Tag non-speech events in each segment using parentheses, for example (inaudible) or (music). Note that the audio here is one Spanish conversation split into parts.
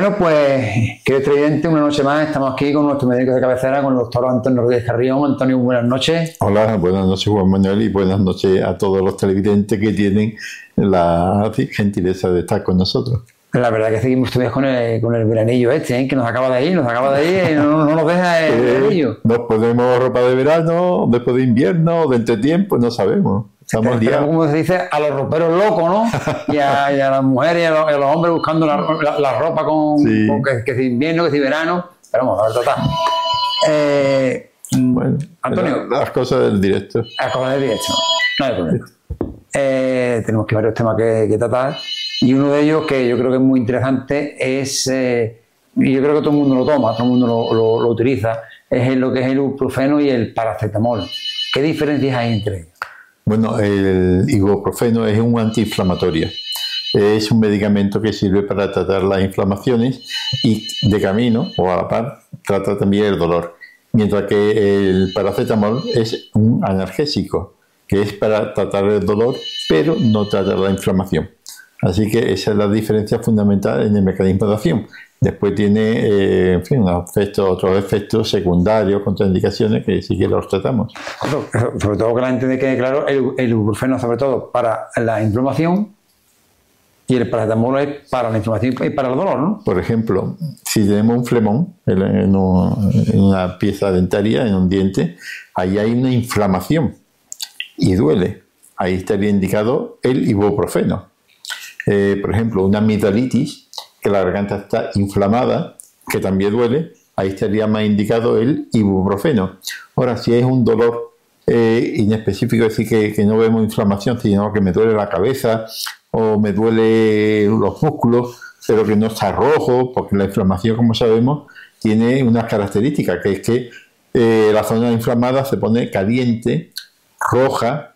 Bueno, pues, querido televidente, una noche más estamos aquí con nuestro médico de cabecera, con el doctor Antonio Rodríguez Carrión. Antonio, buenas noches. Hola, buenas noches Juan Manuel y buenas noches a todos los televidentes que tienen la gentileza de estar con nosotros. La verdad que seguimos todavía con el, con el veranillo este, ¿eh? que nos acaba de ir, nos acaba de ir no, no nos deja el (laughs) Eh, veranillo. Nos ponemos ropa de verano, después de invierno, de entretiempo, no sabemos. Estamos liados. como se dice, a los roperos locos, ¿no? (laughs) Y a, y a las mujeres y a los, y a los hombres buscando la, la- la ropa con, Sí. con que, que si invierno, que si verano. Pero vamos, a ver, total. Eh, Bueno, Antonio. la- las cosas del directo. Acaba de directo. No hay problema. Eh, tenemos que varios temas que, que tratar y uno de ellos que yo creo que es muy interesante es, eh, y yo creo que todo el mundo lo toma, todo el mundo lo, lo- lo utiliza, es lo que es el ibuprofeno y el paracetamol. ¿Qué diferencias hay entre ellos? Bueno, el ibuprofeno es un antiinflamatorio. Es un medicamento que sirve para tratar las inflamaciones y de camino o a la par trata también el dolor. Mientras que el paracetamol es un analgésico, que es para tratar el dolor, pero no tratar la inflamación. Así que esa es la diferencia fundamental en el mecanismo de acción. Después tiene, eh, en fin, efectos- otros efectos secundarios, contraindicaciones, que sí que los tratamos. Sobre todo que la gente quede claro, el, el ibuprofeno sobre todo para la inflamación y el paracetamol es para la inflamación y para el dolor, ¿no? Por ejemplo, si tenemos un flemón en, en un- en una pieza dentaria, en un diente, ahí hay una inflamación y duele. Ahí estaría indicado el ibuprofeno. Eh, por ejemplo, una amigdalitis, que la garganta está inflamada, que también duele, ahí estaría más indicado el ibuprofeno. Ahora, si es un dolor eh, inespecífico, es decir, que, no vemos inflamación, sino que me duele la cabeza o me duele los músculos, pero que no está rojo, porque la inflamación, como sabemos, tiene unas características, que es que eh, la zona inflamada se pone caliente, roja,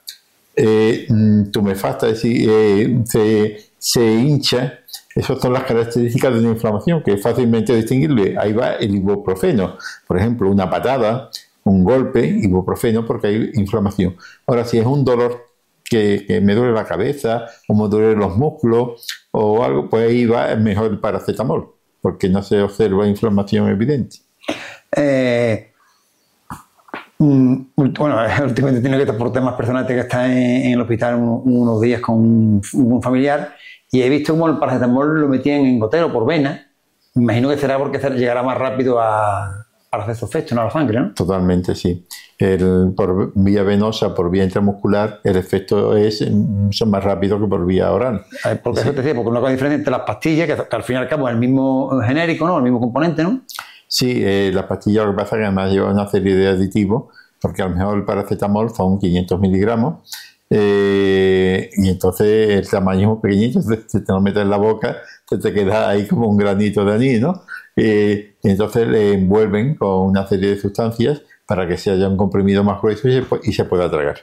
eh, mm, tumefacta, es decir, eh, se, se hincha. Esas son las características de una inflamación, que es fácilmente distinguible. Ahí va el ibuprofeno. Por ejemplo, una patada, un golpe, ibuprofeno, porque hay inflamación. Ahora, si es un dolor que, me duele la cabeza, o me duele los músculos, o algo, pues ahí va mejor el paracetamol, porque no se observa inflamación evidente. Eh, bueno, (laughs) últimamente tiene que estar por temas personales que está en, en el hospital un- unos días con un, un familiar y he visto como el paracetamol lo metían en gotero por vena. Imagino que será porque llegará más rápido a, para hacer su efecto, no a la sangre, ¿no? Totalmente, sí. El, por vía venosa, por vía intramuscular, el efecto es mucho más rápido que por vía oral. Porque eso te decía, porque una cosa diferente entre las pastillas, que, que al fin y al cabo es el mismo genérico, ¿no? El mismo componente, ¿no? Sí, eh, las pastillas lo que pasa es que además lleva una serie de aditivos, porque a lo mejor el paracetamol son 500 miligramos, eh, y entonces el tamaño es muy pequeñito, (laughs) si te lo metes en la boca, se te queda ahí como un granito de anís, ¿no? Eh, y entonces le envuelven con una serie de sustancias para que se haya un comprimido más grueso y se, y se pueda tragar.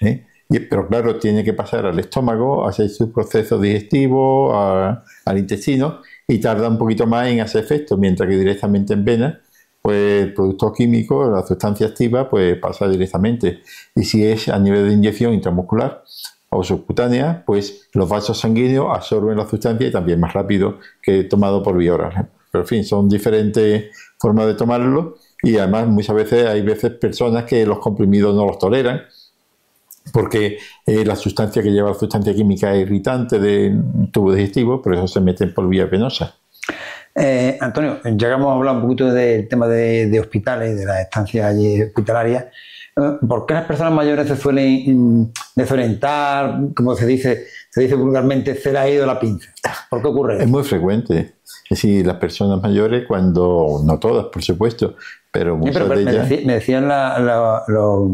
¿eh? Pero claro, tiene que pasar al estómago, hacer su proceso digestivo, al intestino, y tarda un poquito más en hacer efecto, mientras que directamente en vena, pues el producto químico, la sustancia activa, pues pasa directamente. Y si es a nivel de inyección intramuscular o subcutánea, pues los vasos sanguíneos absorben la sustancia y también más rápido que tomado por vía oral. Pero en fin, son diferentes formas de tomarlo y además muchas veces hay veces personas que los comprimidos no los toleran porque eh, la sustancia que lleva la sustancia química es irritante del tubo digestivo, por eso se meten por vía venosa. Eh, Antonio, ya que hemos hablado un poquito del tema de, de hospitales, de las estancias hospitalarias, eh, ¿por qué las personas mayores se suelen mm, desorientar, como se dice, se dice vulgarmente, se le ha ido la pinza? ¿Por qué ocurre Es eso? muy frecuente. Es decir, las personas mayores, cuando, no todas, por supuesto, pero Sí, muchas pero, pero de ellas, me decían la- la- los,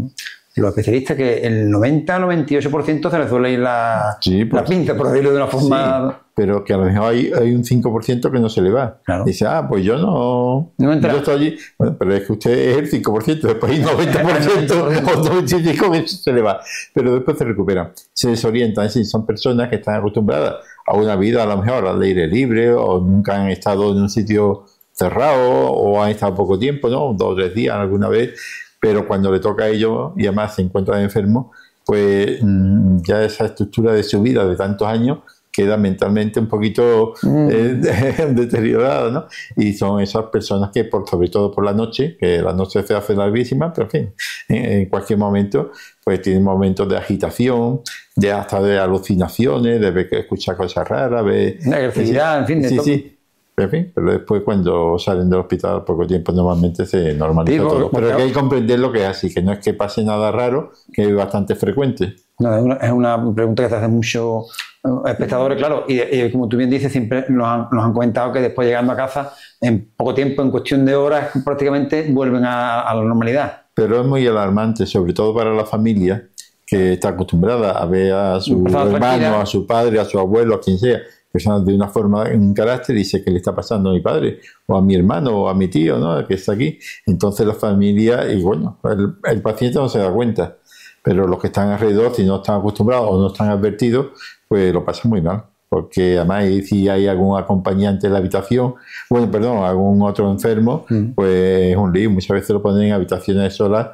los especialistas que el 90-98% se le suele ir la, Sí, pues, la pinza, por decirlo de una forma... Sí, pero que a lo mejor hay, hay un 5% que no se le va. Claro. Dice, ah, pues yo no. No entra. yo estoy allí. Bueno, pero es que usted es el 5%, después hay 90% o 95% que eso se le va. Pero después se recupera. Se desorientan, es decir, son personas que están acostumbradas a una vida a lo mejor al aire libre o nunca han estado en un sitio cerrado o han estado poco tiempo, ¿no? Dos o tres días alguna vez, pero cuando le toca a ellos y además se encuentran enfermos, pues mm, ya esa estructura de su vida de tantos años queda mentalmente un poquito Mm. eh, (laughs) deteriorada, ¿no? Y son esas personas que, por, sobre todo por la noche, que la noche se hace larguísima, pero en fin, en, en cualquier momento, pues tienen momentos de agitación, de hasta de alucinaciones, de ver, escuchar cosas raras. De agresividad, en fin, de sí, todo. sí. En fin, pero después cuando salen del hospital al poco tiempo normalmente se normaliza todo. Pero hay que comprender lo que es así, que no es que pase nada raro, que es bastante frecuente. No, es, una, es una pregunta que se hace muchos eh, espectadores, claro, y, y como tú bien dices, siempre nos han, nos han comentado que después llegando a casa, en poco tiempo, en cuestión de horas, prácticamente vuelven a, a la normalidad. Pero es muy alarmante, sobre todo para la familia que está acostumbrada a ver a su Empezar hermano, tranquila. a su padre, a su abuelo, a quien sea, de una forma, en un carácter, dice que le está pasando a mi padre, o a mi hermano, o a mi tío, ¿no? que está aquí. Entonces la familia, y bueno, el, el paciente no se da cuenta, pero los que están alrededor, si no están acostumbrados o no están advertidos, pues lo pasan muy mal. Porque además, si hay algún acompañante en la habitación, bueno, perdón, algún otro enfermo, pues es un lío. Muchas veces lo ponen en habitaciones solas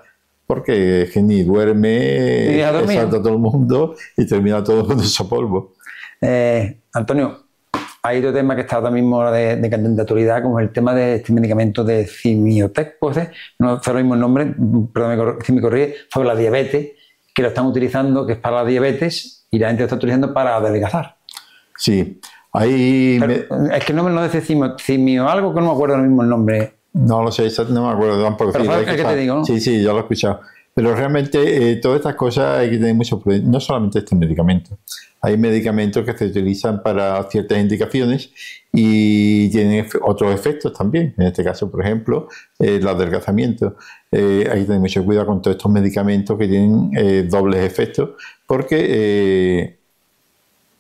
porque es que ni duerme, salta todo el mundo y termina todo (laughs) con ese polvo. Eh, Antonio, hay otro tema que está ahora mismo de, de actualidad, como el tema de este medicamento de Cimiotec, pues, no sé ahora mismo el nombre, perdón, si me sobre la diabetes, que lo están utilizando, que es para la diabetes, y la gente lo está utilizando para adelgazar. Sí, ahí me- es que el nombre no dice cimio, cimio, algo que no me acuerdo ahora mismo el nombre. no lo sé, no me acuerdo tampoco. Pero Sí, sabes que te digo, ¿no? Sí, sí, ya lo he escuchado. Pero realmente eh, todas estas cosas hay que tener mucho cuidado, no solamente este medicamento. Hay medicamentos que se utilizan para ciertas indicaciones y tienen otros efectos también. En este caso, por ejemplo, eh, el adelgazamiento. Eh, hay que tener mucho cuidado con todos estos medicamentos que tienen eh, dobles efectos porque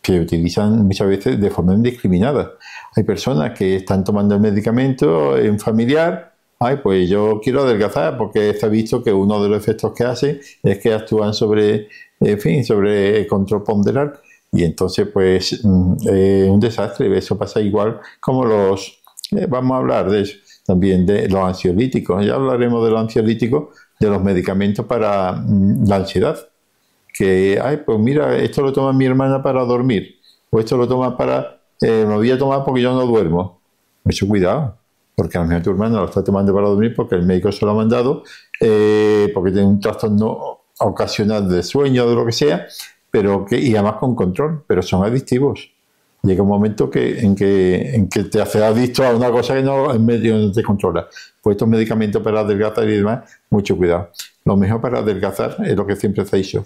se utilizan muchas veces de forma indiscriminada. Hay personas que están tomando el medicamento en familiar, ay, pues yo quiero adelgazar porque ha visto que uno de los efectos que hace es que actúan sobre, en fin, sobre el control ponderal y entonces pues mm, es un desastre. Eso pasa igual como los, eh, vamos a hablar de eso también, de los ansiolíticos. Ya hablaremos de los ansiolíticos, de los medicamentos para mm, la ansiedad que, ay, pues mira, esto lo toma mi hermana para dormir, o esto lo toma para, eh, lo voy a tomar porque yo no duermo. Mucho cuidado, porque a lo mejor tu hermana lo está tomando para dormir porque el médico se lo ha mandado, eh, porque tiene un trastorno ocasional de sueño o de lo que sea, pero que, y además con control, pero son adictivos. Llega un momento que, en, que, en que te hace adicto a una cosa que no, en medio no te controla. Pues estos medicamentos para adelgazar y demás, mucho cuidado. Lo mejor para adelgazar es lo que siempre se ha dicho.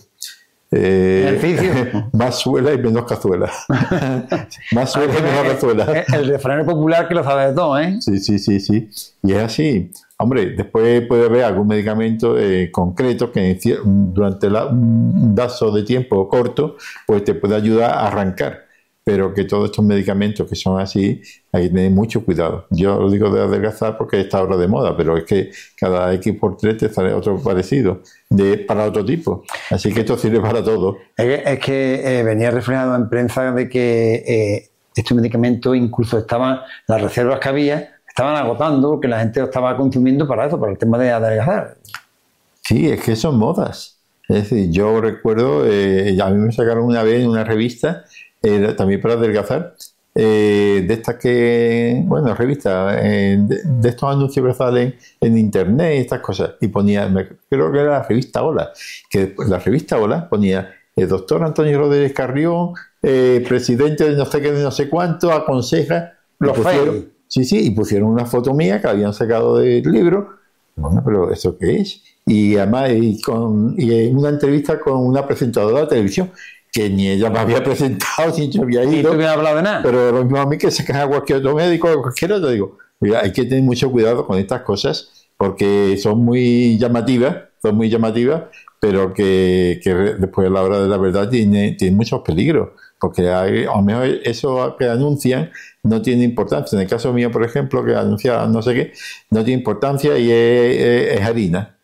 Eh, (laughs) más suela y menos cazuela. (laughs) más suela y menos cazuela. Es el refrán popular que lo sabe de todo, ¿eh? Sí, sí, sí, sí. Y es así. Hombre, después puede haber algún medicamento eh, concreto que durante la- un lazo de tiempo corto, pues te puede ayudar a arrancar. Pero que todos estos medicamentos que son así, hay que tener mucho cuidado. Yo lo digo de adelgazar porque está ahora de moda, pero es que cada X por 3 te sale otro parecido, de, para otro tipo. Así que esto sirve para todo. Es que, es que, eh, venía reflejado en prensa de que eh, estos medicamentos incluso estaban, las reservas que había, estaban agotando, que la gente lo estaba consumiendo para eso, para el tema de adelgazar. Sí, es que son modas. Es decir, yo recuerdo, eh, a mí me sacaron una vez en una revista, eh, también para adelgazar, eh, de estas que, bueno, revista, eh, de, de estos anuncios que salen en internet y estas cosas, y ponía, me- creo que era la revista Hola, que la revista Hola ponía el doctor Antonio Rodríguez Carrión, eh, presidente de no sé qué, de no sé cuánto, aconseja. Los fails. Sí, sí, y pusieron una foto mía que habían sacado del libro. Bueno, pero ¿eso qué es? Y además, y, con, y en una entrevista con una presentadora de televisión, que ni ella me había (laughs) presentado, ni yo había ido. tú me has hablado de nada. Pero lo mismo a mí que sacan a cualquier otro médico o cualquier otro, digo, mira, hay que tener mucho cuidado con estas cosas porque son muy llamativas, son muy llamativas, pero que, después a la hora de la verdad tiene, tiene muchos peligros, porque hay- a lo mejor eso que anuncian no tiene importancia. En el caso mío, por ejemplo, que anuncia no sé qué, no tiene importancia y es, es- es harina.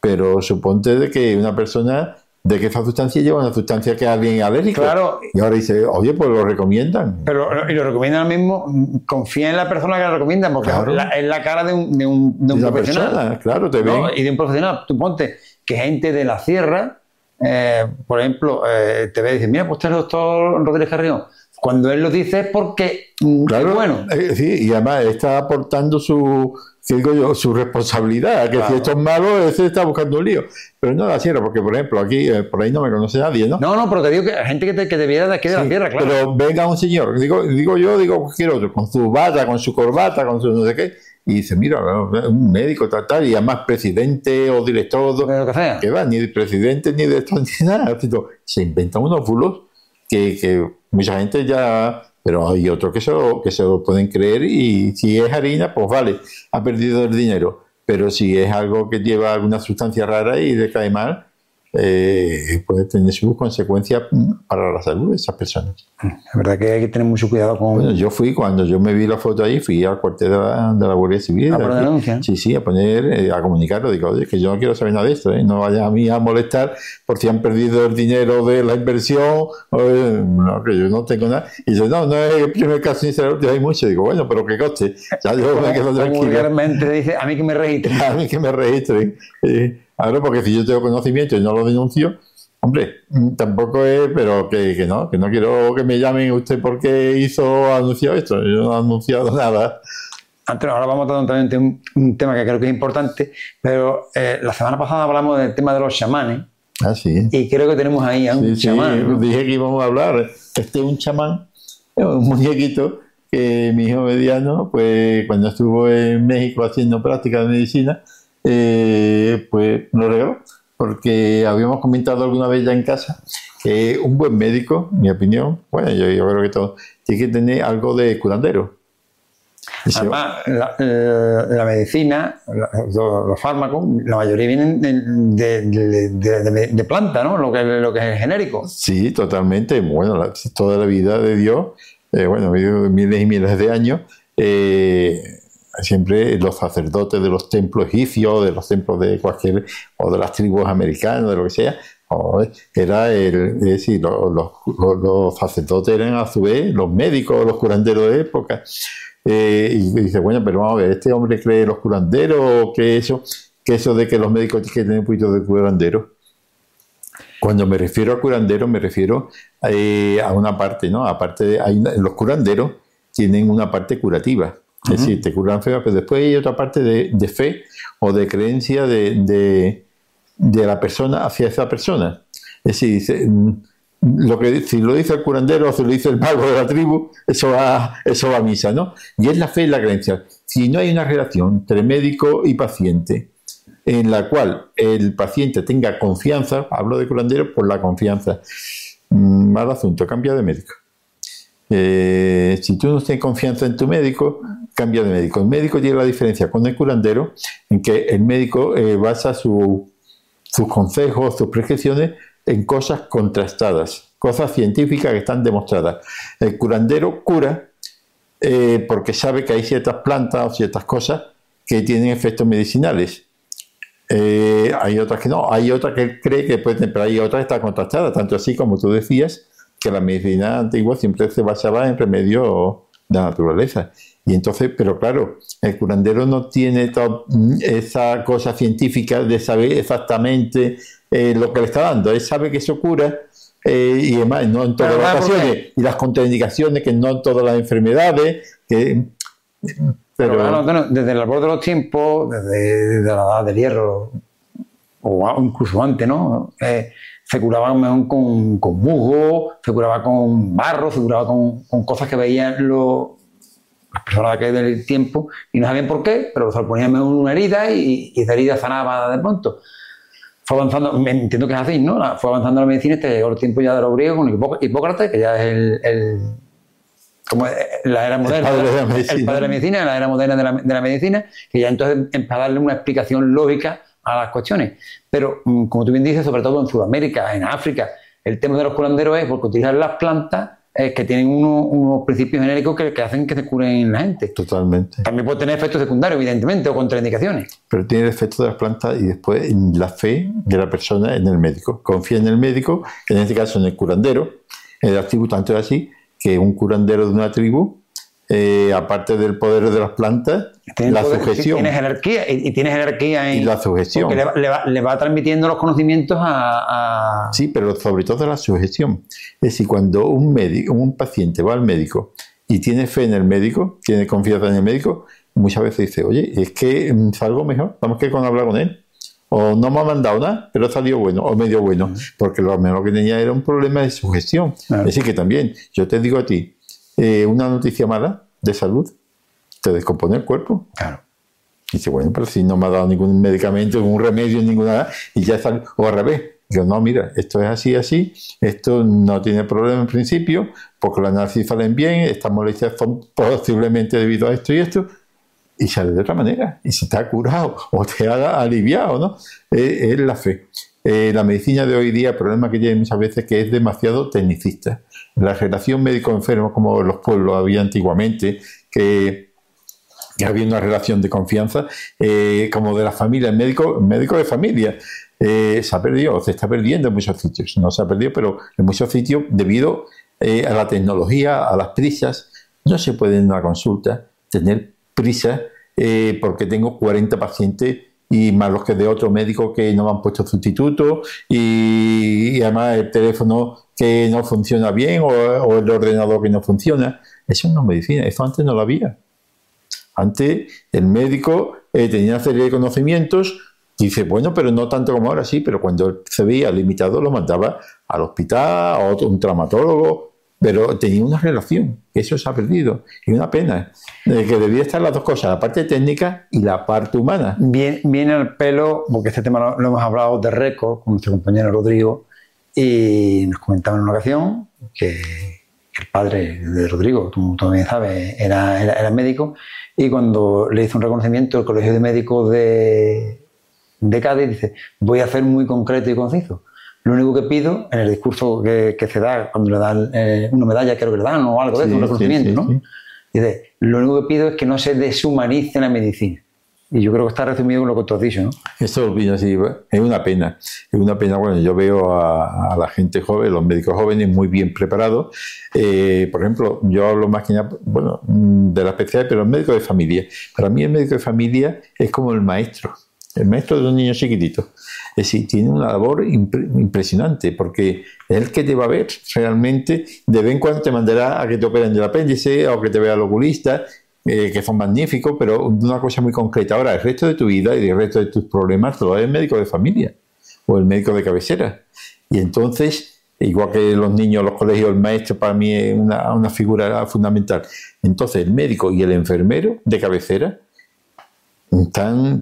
Pero suponte de que una persona de que esa sustancia lleva una sustancia que es alguien alérgico. Claro. Y ahora dice, oye, pues lo recomiendan. Pero, y lo recomiendan ahora mismo, mm, confía en la persona que lo recomienda, porque Claro. la- es la cara de un, de un, de un la profesional. persona, claro, te ven. ¿no? Y de un profesional. Tú ponte que gente de la sierra, eh, por ejemplo, eh, te ve y dice, mira, pues este es el doctor Rodríguez Carrión. cuando él lo dice es porque mm, Claro, es bueno. eh, sí, y además está aportando su, ¿qué digo yo? su responsabilidad, que si esto es malo, ese está buscando un lío. Pero no la cierra, porque por ejemplo, aquí, eh, por ahí no me conoce nadie, ¿no? No, no, pero te digo que hay gente que, te, que te viera de aquí de la tierra, claro. Pero venga un señor, digo, digo yo, digo cualquier otro, con su bata, con su corbata, con su no sé qué, y dice, mira, un médico, tal, tal, y además presidente o director, de lo que sea. que va, ni de presidente ni de esto, (laughs) ni nada. Se inventan unos bulos que, que mucha gente ya. Pero hay otros que se, lo, que se lo pueden creer y si es harina, pues vale, ha perdido el dinero. Pero si es algo que lleva alguna sustancia rara y le cae mal, eh, puede tener sus consecuencias para la salud de esas personas. Es verdad que hay que tener mucho cuidado con. Bueno, yo fui, cuando yo me vi la foto ahí, fui al cuartel de la, de la Guardia Civil. A poner denuncia. Sí, sí, a poner, eh, a comunicarlo. Digo, oye, que yo no quiero saber nada de esto, ¿eh? no vaya a mí a molestar por si han perdido el dinero de la inversión, eh, no, que yo no tengo nada. Y dice, no, no es el primer caso ni será el último, hay mucho. Digo, bueno, pero que coste. Ya yo me quedo tranquilo. dice, a mí que me registre. (laughs) A mí que me registren. Ahora, porque si yo tengo conocimiento y no lo denuncio, hombre, mm, tampoco es, pero que, que no, que no quiero que me llamen usted porque hizo, anunció esto. Yo no he anunciado (laughs) nada. Antes, ahora vamos a tratar también un, un tema que creo que es importante, pero eh, la semana pasada hablamos del tema de los chamanes Ah, sí. y creo que tenemos ahí a un Sí, sí, chamán. ¿no? dije que íbamos a hablar. Este es un chamán, un muñequito que mi hijo mediano, pues cuando estuvo en México haciendo prácticas de medicina, eh, pues lo regaló. Porque habíamos comentado alguna vez ya en casa que un buen médico, en mi opinión, bueno, yo, yo creo que todo, tiene que tener algo de curandero. Además, la, eh, la medicina, la- los, fármacos, la mayoría vienen de, de, de- de- de planta, ¿no? Lo que, lo que es genérico. Sí, totalmente. Bueno, toda la vida de Dios, eh, bueno, miles y miles de años, eh, siempre los sacerdotes de los templos egipcios, de los templos de cualquier, o de las tribus americanas, de lo que sea, o, era el, es decir, los, los- sacerdotes eran a su vez los médicos, los curanderos de época. Eh, y dice, bueno, pero vamos a ver, ¿este hombre cree los curanderos que eso, que eso de que los médicos tienen que un poquito de curanderos? Cuando me refiero a curandero, me refiero eh, a una parte, ¿no? Aparte de, los curanderos tienen una parte curativa. Es decir, te curan feo, pero después hay otra parte de, de fe o de creencia de, de- de la persona hacia esa persona. Es decir, dice, mm, lo que, si lo dice el curandero o si lo dice el mago de la tribu, eso va, eso va a misa, ¿no? Y es la fe y la creencia. Si no hay una relación entre médico y paciente, en la cual el paciente tenga confianza, hablo de curandero por la confianza, mm, mal asunto, cambia de médico. Eh, si tú no tienes confianza en tu médico, cambia de médico. El médico tiene la diferencia con el curandero en que el médico eh, basa su- sus consejos, sus prescripciones en cosas contrastadas, cosas científicas que están demostradas. El curandero cura eh, porque sabe que hay ciertas plantas o ciertas cosas que tienen efectos medicinales. Eh, hay otras que no, hay otras que cree que pueden, pero hay otras que están contrastadas, tanto así como tú decías, que la medicina antigua siempre se basaba en remedios de la naturaleza. Y entonces, pero claro, el curandero no tiene esa cosa científica de saber exactamente eh, lo que le está dando. Él sabe que eso cura eh, y además no en todas las ocasiones. Y las contraindicaciones, que no en todas las enfermedades. Que, Pero, pero, claro, desde el albor de los tiempos, desde, desde la edad del hierro, o incluso antes, ¿no? Eh, se curaban mejor con, con musgo, se curaba con barro, se curaba con, con cosas que veían los, las personas de aquel del tiempo y no sabían por qué, pero se ponían en una herida y, y esa herida sanaba de pronto. Fue avanzando, me entiendo que es así, ¿no? Fue avanzando la medicina hasta que llegó el tiempo ya de los griegos con Hipó- Hipócrates, que ya es el, el- como la era moderna, padre de la medicina. el padre de la medicina, la era moderna de la, de la medicina, que ya entonces empieza a darle una explicación lógica a las cuestiones. Pero, mm, como tú bien dices, sobre todo en Sudamérica, en África, el tema de los curanderos es porque utilizan las plantas eh, que tienen uno- unos principios genéricos que, que hacen que se curen la gente. totalmente. También puede tener efectos secundarios, evidentemente, o contraindicaciones. pero tiene el efecto de las plantas y después en la fe de la persona en el médico. Confía en el médico, en este caso en el curandero. En las tribus tanto es así que un curandero de una tribu eh, aparte del poder de las plantas, la sujeción. Tienes jerarquía y, tienes jerarquía y la sujeción. Porque le va, transmitiendo los conocimientos a, Sí, pero sobre todo la sujeción. Es decir, cuando un, médico, un paciente va al médico y tiene fe en el médico, tiene confianza en el médico, muchas veces dice, oye, es que mm, salgo mejor, vamos que con hablar con él. O no me ha mandado nada, pero salió bueno, o medio bueno, porque lo menos que tenía era un problema de sugestión. Es decir, que también, yo te digo a ti, eh, una noticia mala de salud, te descompone el cuerpo. Claro. Y dice, bueno, pero si no me ha dado ningún medicamento, ningún remedio, ninguna y ya está, o al revés. Digo, no, mira, esto es así, así, esto no tiene problema en principio, porque los análisis salen bien, estas molestias son posiblemente debido a esto y esto, y sale de otra manera, y se te ha curado o te ha aliviado, ¿no? Es, la fe. Eh, la medicina de hoy día, el problema que tiene muchas veces es que es demasiado tecnicista. La relación médico-enfermo, como los pueblos había antiguamente, que, había una relación de confianza, eh, como de la familia, el médico, médico de familia, eh, se ha perdido, se está perdiendo en muchos sitios. No se ha perdido, pero en muchos sitios, debido a la tecnología, a las prisas, no se puede en una consulta tener prisa eh, porque tengo 40 pacientes y más los que de otro médico que no me han puesto sustituto y, además el teléfono que no funciona bien o, el ordenador que no funciona. Eso no es medicina, eso antes no lo había. Antes el médico eh, tenía una serie de conocimientos, dice, bueno, pero no tanto como ahora, sí, pero cuando se veía limitado lo mandaba al hospital, a otro, un traumatólogo, pero tenía una relación, eso se ha perdido, y una pena, de que debía estar las dos cosas, la parte técnica y la parte humana. Bien, viene al pelo, porque este tema lo, hemos hablado de récord con nuestro compañero Rodrigo, y nos comentaba en una ocasión que el padre de Rodrigo, tú también sabes, era, era, médico, y cuando le hizo un reconocimiento el Colegio de Médicos de, de Cádiz, dice, voy a ser muy concreto y conciso lo único que pido en el discurso que, se da cuando le dan eh, una medalla, creo que le dan o algo de eso, un reconocimiento, ¿no? Dice, lo único que pido es que no se deshumanice la medicina. Y yo creo que está resumido con lo que tú has dicho, ¿no? Eso sí, es una pena. Es una pena, bueno, yo veo a, la gente joven, los médicos jóvenes muy bien preparados. Eh, por ejemplo, yo hablo más que nada, bueno, de la especialidad, pero el médico de familia. Para mí el médico de familia es como el maestro, el maestro de un niño chiquitito. Es decir, tiene una labor impresionante porque es el que te va a ver realmente. De vez en cuando te mandará a que te operen del apéndice o que te vea al oculista, eh, que son magníficos, pero una cosa muy concreta. Ahora, el resto de tu vida y el resto de tus problemas lo es el médico de familia o el médico de cabecera. Y entonces, igual que los niños, los colegios, el maestro para mí es una figura fundamental. Entonces, el médico y el enfermero de cabecera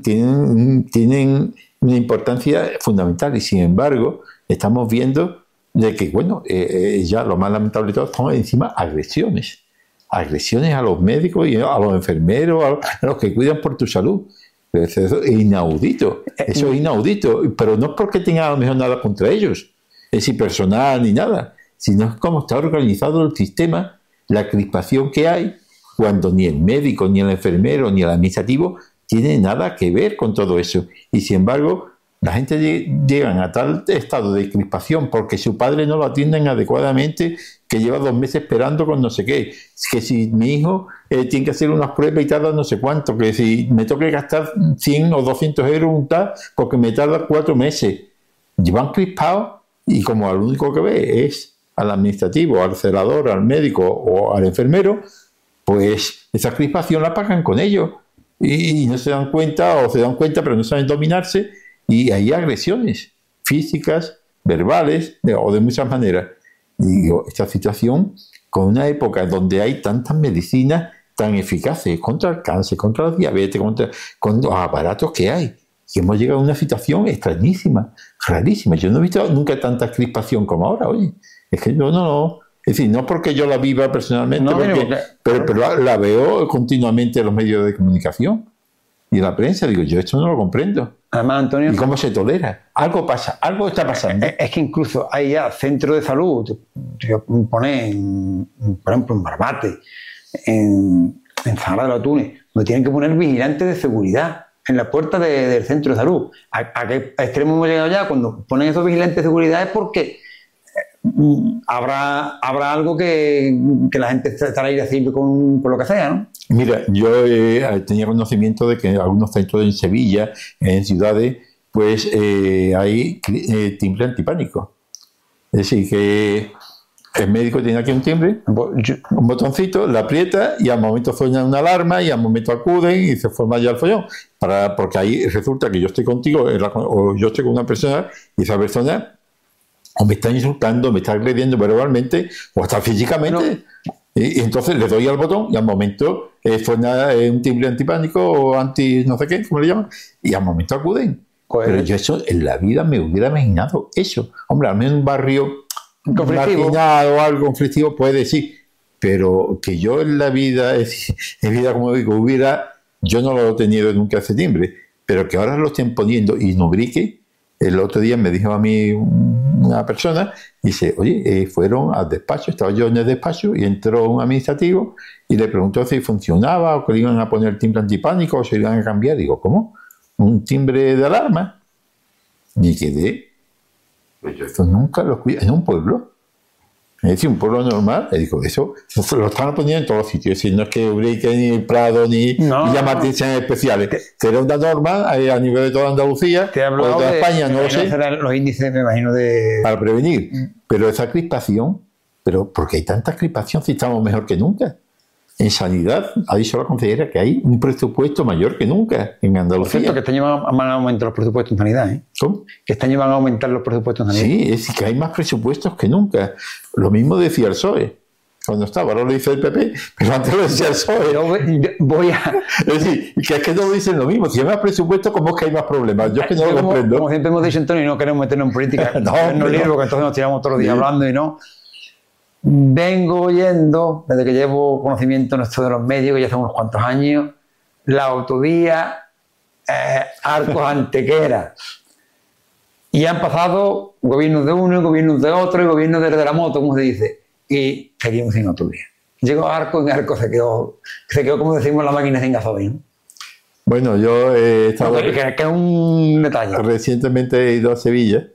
tienen, una importancia fundamental y sin embargo estamos viendo de que, bueno, eh, eh, ya lo más lamentable de todo son encima agresiones. Agresiones a los médicos y a los enfermeros, a los que cuidan por tu salud. Eso es inaudito. Eso es inaudito. Pero no es porque tenga a lo mejor nada contra ellos. Es decir, personal ni nada. Sino es como está organizado el sistema, la crispación que hay, cuando ni el médico, ni el enfermero, ni el administrativo tiene nada que ver con todo eso. Y sin embargo, la gente llega a tal estado de crispación porque su padre no lo atienden adecuadamente, que lleva dos meses esperando con no sé qué. Que si mi hijo eh, tiene que hacer unas pruebas y tarda no sé cuánto, que si me toca gastar 100 o 200 euros un tal, porque me tarda cuatro meses. Llevan crispados y como al único que ve es al administrativo, al celador, al médico o al enfermero, pues esa crispación la pagan con ellos y no se dan cuenta o se dan cuenta pero no saben dominarse y hay agresiones físicas, verbales o de muchas maneras. Y esta situación con una época donde hay tantas medicinas tan eficaces contra el cáncer, contra la diabetes, contra, los aparatos que hay. Y hemos llegado a una situación extrañísima, rarísima. Yo no he visto nunca tanta crispación como ahora, oye. Es que yo no, no, es decir, no porque yo la viva personalmente, pero, pero, la, veo continuamente en los medios de comunicación y en la prensa. Digo, yo esto no lo comprendo. Además, Antonio. ¿Y cómo se tolera? Algo pasa, algo está pasando. Es, que incluso hay ya centros de salud, ponen, por ejemplo, en Barbate, en, en Zahara de los Atunes, donde tienen que poner vigilantes de seguridad en la puerta del centro de salud. ¿A, qué extremo hemos llegado ya? Cuando ponen esos vigilantes de seguridad es porque habrá, habrá algo que, que la gente estará haciendo con, con, lo que sea, ¿no? Mira, yo eh, tenía conocimiento de que en algunos centros en Sevilla, en ciudades, pues eh, hay eh, timbre antipánico. Es decir, que el médico tiene aquí un timbre, un botoncito, la aprieta y al momento suena una alarma y al momento acuden y se forma ya el follón. Para, porque ahí resulta que yo estoy contigo o yo estoy con una persona y esa persona o me está insultando, me está agrediendo verbalmente o hasta físicamente. Y, entonces le doy al botón y al momento eh, suena eh, un timbre antipánico o anti no sé qué, ¿cómo le llaman? Y al momento acuden. Pues Pero yo eso en la vida me hubiera imaginado eso. Hombre, al menos un barrio marginado o algo conflictivo puede sí. Pero que yo en la vida, (laughs) en vida como digo, hubiera, yo no lo he tenido nunca ese timbre, pero que ahora lo estén poniendo y no brique, el otro día me dijo a mí una persona, dice, oye, eh, fueron al despacho, estaba yo en el despacho y entró un administrativo y le preguntó si funcionaba o que le iban a poner timbre antipánico o se iban a cambiar. Digo, ¿cómo? ¿Un timbre de alarma? Y quedé, pues yo esto nunca lo cuidé en un pueblo. Es decir, un pueblo normal, le digo, eso, lo están poniendo en todos los sitios. Es decir, no es que Ubrique, ni Prado, ni no, Villa Martín sean especiales. Será una norma a nivel de toda Andalucía, o de toda España, no lo sé. Los índices, me imagino, de. Para prevenir. Mm. Pero esa crispación, pero ¿por qué hay tanta crispación si estamos mejor que nunca? En sanidad ha dicho la consejera que hay un presupuesto mayor que nunca en Andalucía. Por cierto, que año van a aumentar los presupuestos en sanidad. ¿eh? ¿Cómo? Que año van a aumentar los presupuestos en sanidad. Sí, es que hay más presupuestos que nunca. Lo mismo decía el PSOE cuando estaba, ahora lo dice el PP, pero antes lo decía el PSOE. (laughs) Yo voy a... Es decir, que es que no dicen lo mismo. Si hay más presupuesto, ¿cómo es que hay más problemas? Yo es que no lo comprendo. Como siempre hemos dicho, Antonio, no queremos meternos en política. (laughs) no, no, libro, porque entonces nos tiramos todos los días hablando y no vengo oyendo, desde que llevo conocimiento en esto de los medios, que ya hace unos cuantos años, la autovía eh, Arcos Antequera. Y han pasado gobiernos de uno, gobiernos de otro, y gobiernos desde la moto, como se dice. Y seguimos sin autovía. Llegó Arcos y Arcos se quedó, se quedó, como decimos, la máquina sin gasolina. Bueno, yo he estado. que, que es un detalle. Recientemente he ido a Sevilla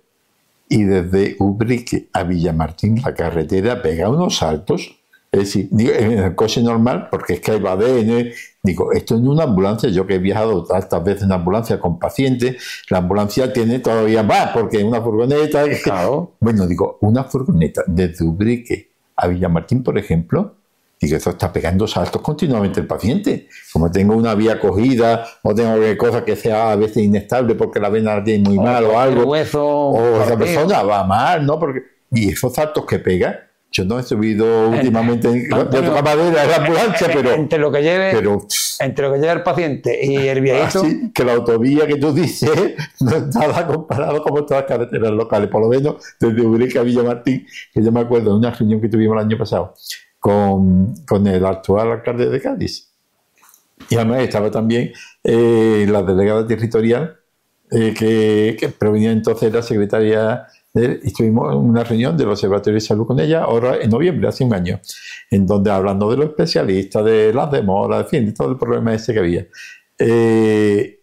y desde Ubrique a Villamartín la carretera pega unos saltos. Es decir, en el coche normal, porque es que hay ADN, digo, esto es una ambulancia, yo que he viajado tantas veces en ambulancia con pacientes, la ambulancia tiene todavía más, porque es una furgoneta. Claro. Bueno, digo, una furgoneta desde Ubrique a Villamartín, por ejemplo, y que eso está pegando saltos continuamente el paciente. Como tengo una vía cogida o tengo cosas que sea a veces inestable porque la vena tiene muy mal o algo, o esa persona va mal, ¿no? Porque, y esos saltos que pega, yo no he subido últimamente en, (laughs) de otra madera en la ambulancia, pero. Entre lo que lleve, pero, entre lo que lleva el paciente y el viejito. Así que la autovía que tú dices (laughs) no es nada comparado con todas las carreteras locales, por lo menos desde Urique a Villa Martín, que yo me acuerdo de una reunión que tuvimos el año pasado con, el actual alcalde de Cádiz. Y además estaba también eh, la delegada territorial, eh, que, provenía entonces de la secretaria de, y tuvimos una reunión del Observatorio de Salud con ella, ahora en noviembre, hace un año, en donde hablando de los especialistas, de las demoras, en fin, de todo el problema ese que había. Eh,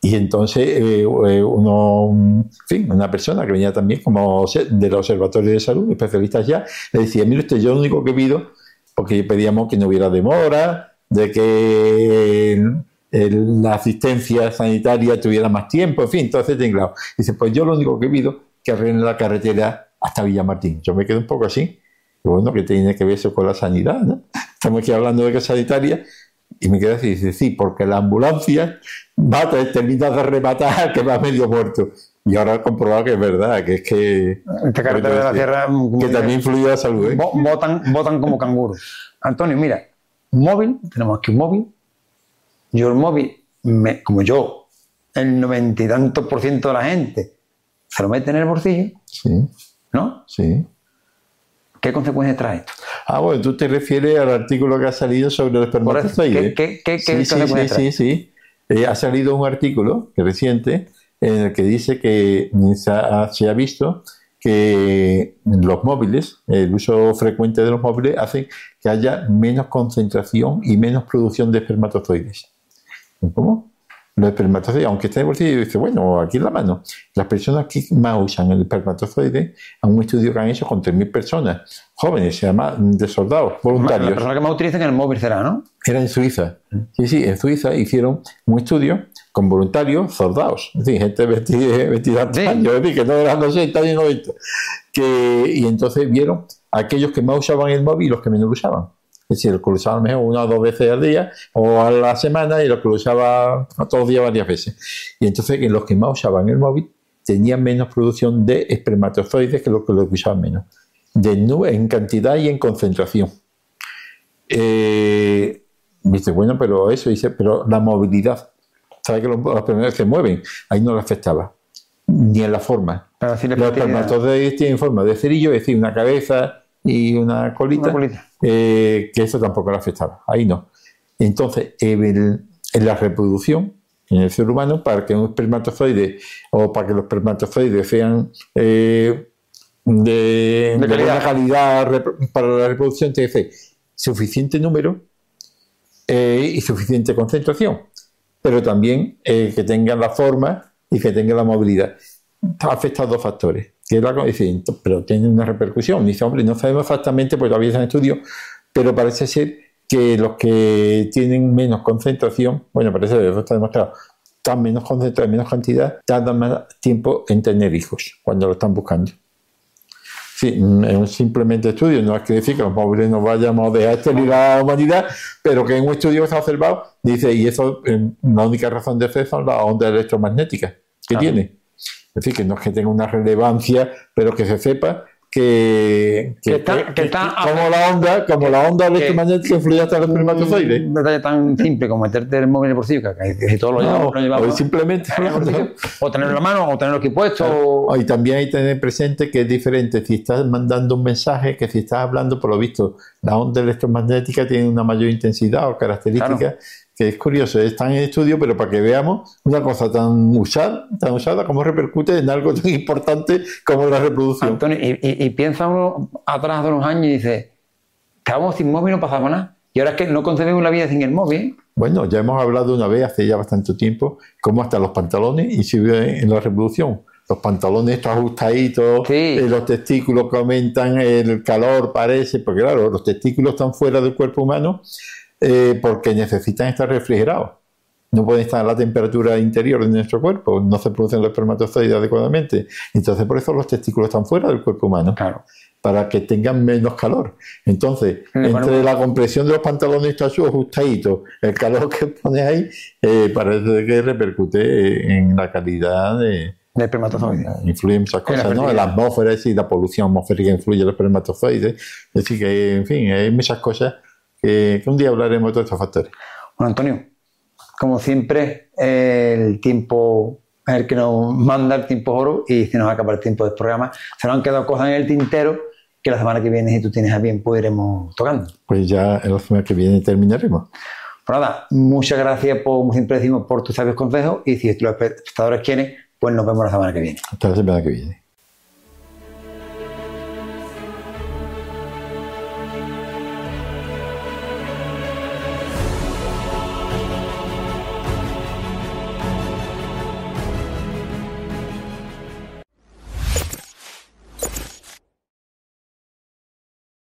y entonces uno, fin, una persona que venía también como del Observatorio de Salud, especialistas ya, le decía, mire usted, yo lo único que pido porque pedíamos que no hubiera demora, de que la asistencia sanitaria tuviera más tiempo, en fin, entonces claro. Dice, pues yo lo único que pido que arreglen la carretera hasta Villamartín. Yo me quedo un poco así, bueno, que tiene que ver eso con la sanidad, ¿no? Estamos aquí hablando de que sanitaria, y me quedo así, dice, sí, porque la ambulancia va a terminar de rematar (laughs) que va medio muerto. Y ahora he comprobado que es verdad, que es que. Esta carretera de la tierra. Que también influye la salud. ¿eh? Votan, como canguros. Antonio, mira, móvil, tenemos aquí un móvil. Yo el móvil, como yo, el noventa y tantos por ciento de la gente se lo mete en el bolsillo. Sí. ¿No? Sí. ¿Qué consecuencias trae esto? Ah, bueno, tú te refieres al artículo que ha salido sobre el espermatozoide. ¿Qué, qué, qué, sí, sí, sí, sí, sí, eh, ha salido un artículo reciente en el que dice que se ha, visto que los móviles, el uso frecuente de los móviles, hace que haya menos concentración y menos producción de espermatozoides. ¿Cómo? los espermatozoides, aunque está en el bolsillo, dice, bueno, aquí en la mano. Las personas que más usan el espermatozoide, a un estudio que han hecho con 3.000 personas, jóvenes, se llama de soldados, voluntarios. La persona que más utilizan el móvil será, ¿no? Era en Suiza. Sí, sí, en Suiza hicieron un estudio con voluntarios soldados, es decir, gente vestida, (laughs) vestida sí. años, es decir, que no eran 80 ni 90. Que, y entonces vieron aquellos que más usaban el móvil y los que menos lo usaban. Es decir, los que lo usaban mejor una o dos veces al día o a la semana y los que lo usaban todos los días varias veces. Y entonces los que más usaban el móvil tenían menos producción de espermatozoides que los que lo usaban menos. De en cantidad y en concentración. Eh, dice, bueno, pero eso, dice, pero la movilidad. ¿Sabe que los, primeros se mueven? Ahí no le afectaba. Ni en la forma. los espermatozoides tienen forma de cerillo, es decir, una cabeza y una colita, Una colita. eh, que eso tampoco le afectaba. Ahí no. Entonces, el- en la reproducción en el ser humano, para que un espermatozoide o para que los espermatozoides sean eh, de, de calidad. buena calidad rep- para la reproducción, tiene que ser suficiente número eh, y suficiente concentración, pero también eh, que tengan la forma y que tengan la movilidad. Afecta a dos factores, que es la decir, pero tiene una repercusión. Dice, hombre, no sabemos exactamente, porque todavía están en estudio, pero parece ser que los que tienen menos concentración, bueno, parece que está demostrado, están menos concentrados, menos cantidad, tardan más tiempo en tener hijos cuando lo están buscando. Sí, es un simplemente estudio, no es que decir que los móviles nos vayamos a dejar esterilizar a la humanidad, pero que en un estudio que se ha observado dice, y eso, eh, la única razón de fe son las ondas electromagnéticas que Claro. tiene. Es decir, que no es que tenga una relevancia, pero que se sepa que, Que está- que está- como la onda, como la onda electromagnética influye hasta los espermatozoides. Un detalle tan simple como meterte el móvil en el bolsillo, que, que si todos lo llevamos, No, lo llevamos, o simplemente (laughs) o tenerlo en la mano, o tenerlo aquí puesto. o- Y también hay que tener presente que es diferente si estás mandando un mensaje que si estás hablando, por lo visto, la onda electromagnética tiene una mayor intensidad o característica, Claro. Que es curioso, están en estudio, pero para que veamos una cosa tan usada, tan usada, cómo repercute en algo tan importante como la reproducción. Antonio, y, y- y piensa uno atrás de unos años y dice, estábamos sin móvil, no pasaba nada. Y ahora es que no concebimos la vida sin el móvil. Bueno, ya hemos hablado una vez hace ya bastante tiempo, cómo hasta los pantalones inciden en la reproducción. Los pantalones estos ajustaditos, Sí. eh, los testículos que aumentan el calor, parece, porque claro, los testículos están fuera del cuerpo humano eh, porque necesitan estar refrigerados. No pueden estar a la temperatura interior de nuestro cuerpo, no se producen los espermatozoides adecuadamente. Entonces, por eso los testículos están fuera del cuerpo humano Claro. para que tengan menos calor. Entonces, entre la compresión de los pantalones ajustadito, el calor que pone ahí, eh, parece que repercute en la calidad de... De espermatozoide. Influye muchas En la cosas, ¿no? La atmósfera, y la polución atmosférica influye en los espermatozoides. Es decir, que, en fin, hay muchas cosas que, que un día hablaremos de todos estos factores. Bueno, Antonio, como siempre, el tiempo es el que nos manda, el tiempo es oro, y se nos acaba el tiempo del programa. Se nos han quedado cosas en el tintero que la semana que viene, si tú tienes a bien, pues iremos tocando. Pues ya en la semana que viene terminaremos. Pues nada, muchas gracias, por, como siempre decimos, por tus sabios consejos, y si los espectadores quieren, pues nos vemos la semana que viene. Hasta la semana que viene.